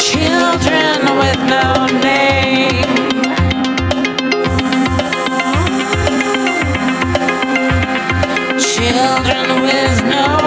children with no name. Children with no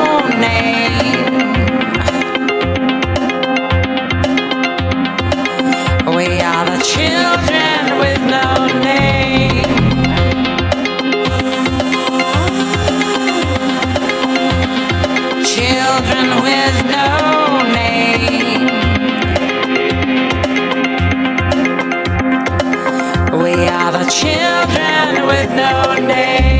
no name.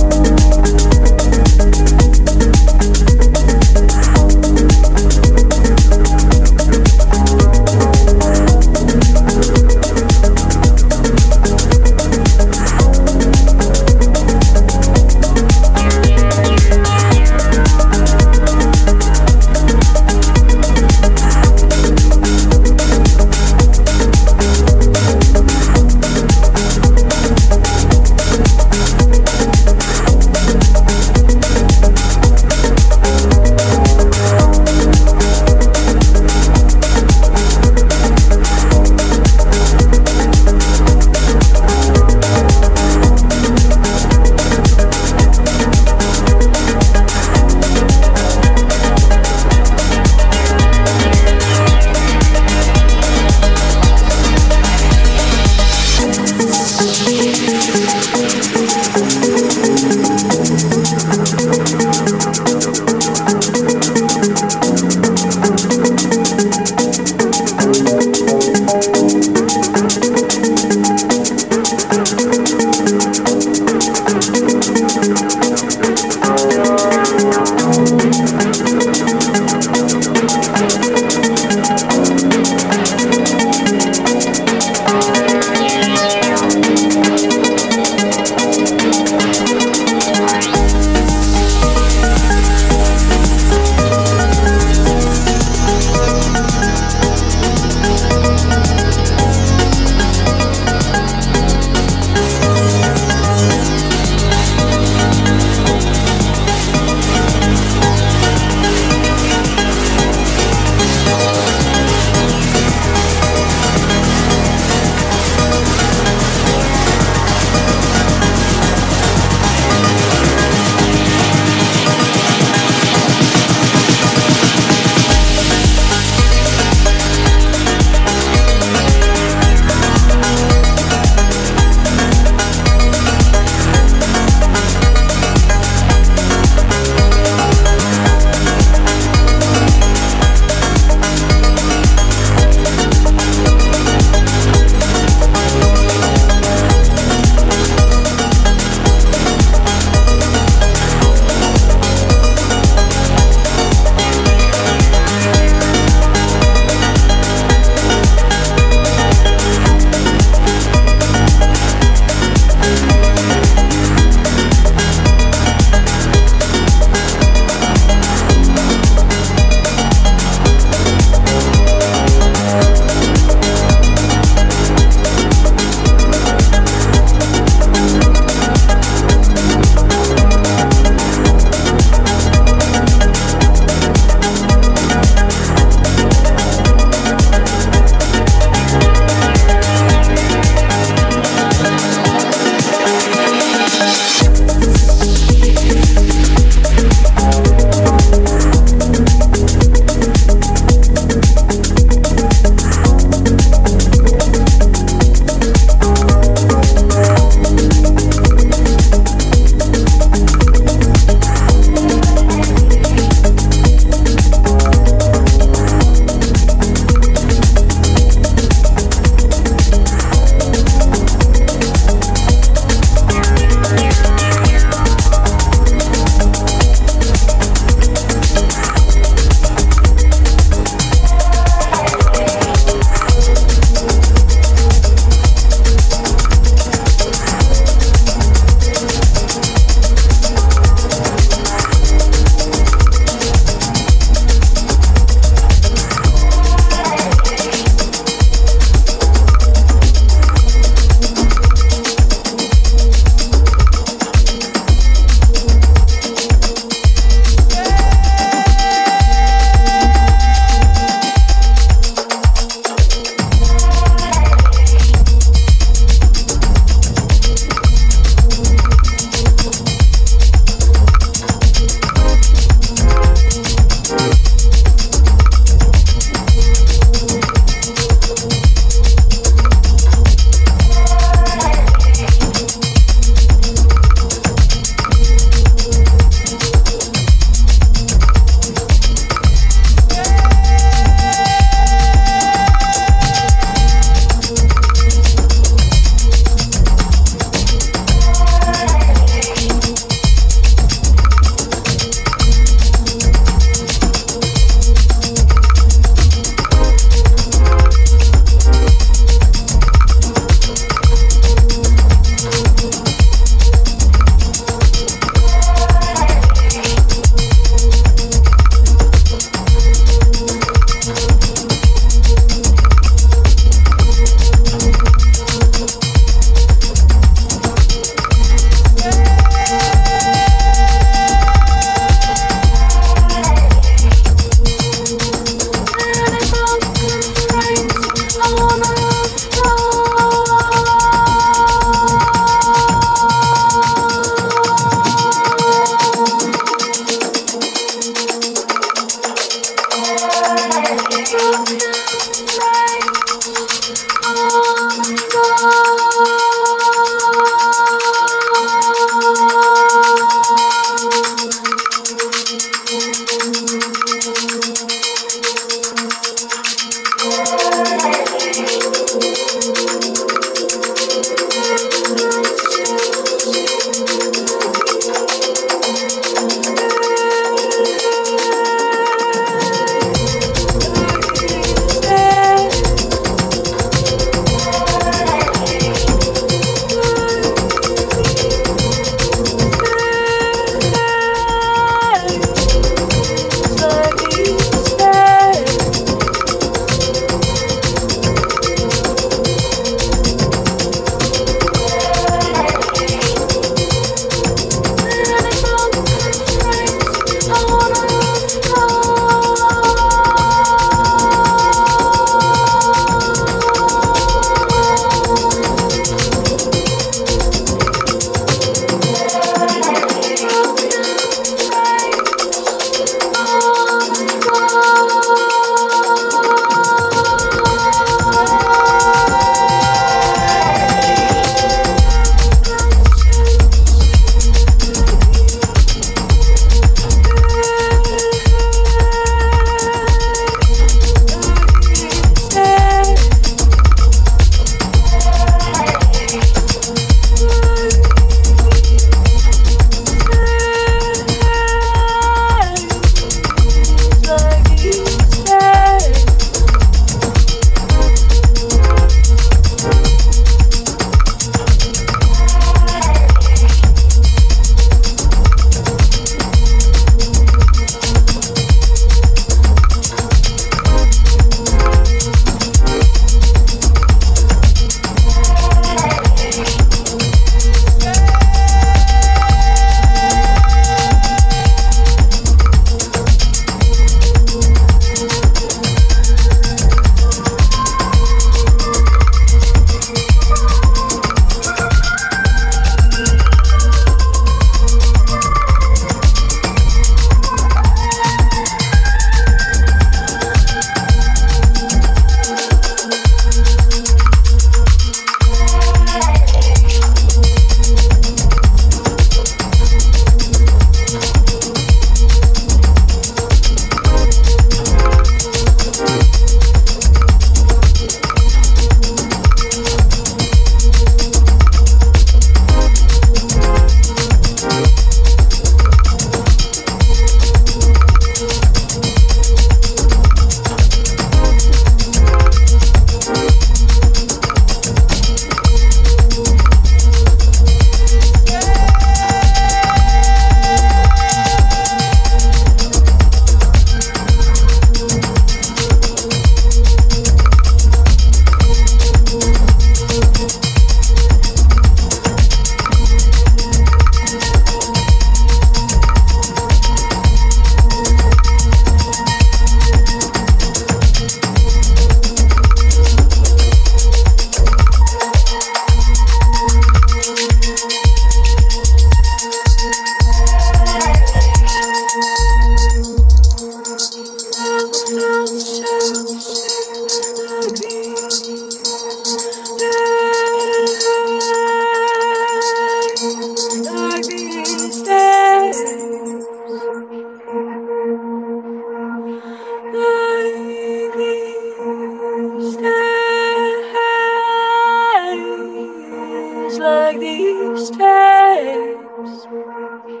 Many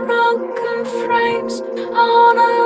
broken frames on a